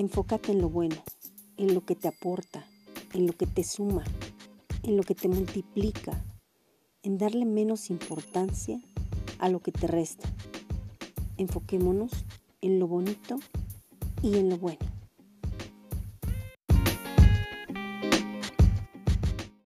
Enfócate en lo bueno, en lo que te aporta, en lo que te suma, en lo que te multiplica, en darle menos importancia a lo que te resta. Enfoquémonos en lo bonito y en lo bueno.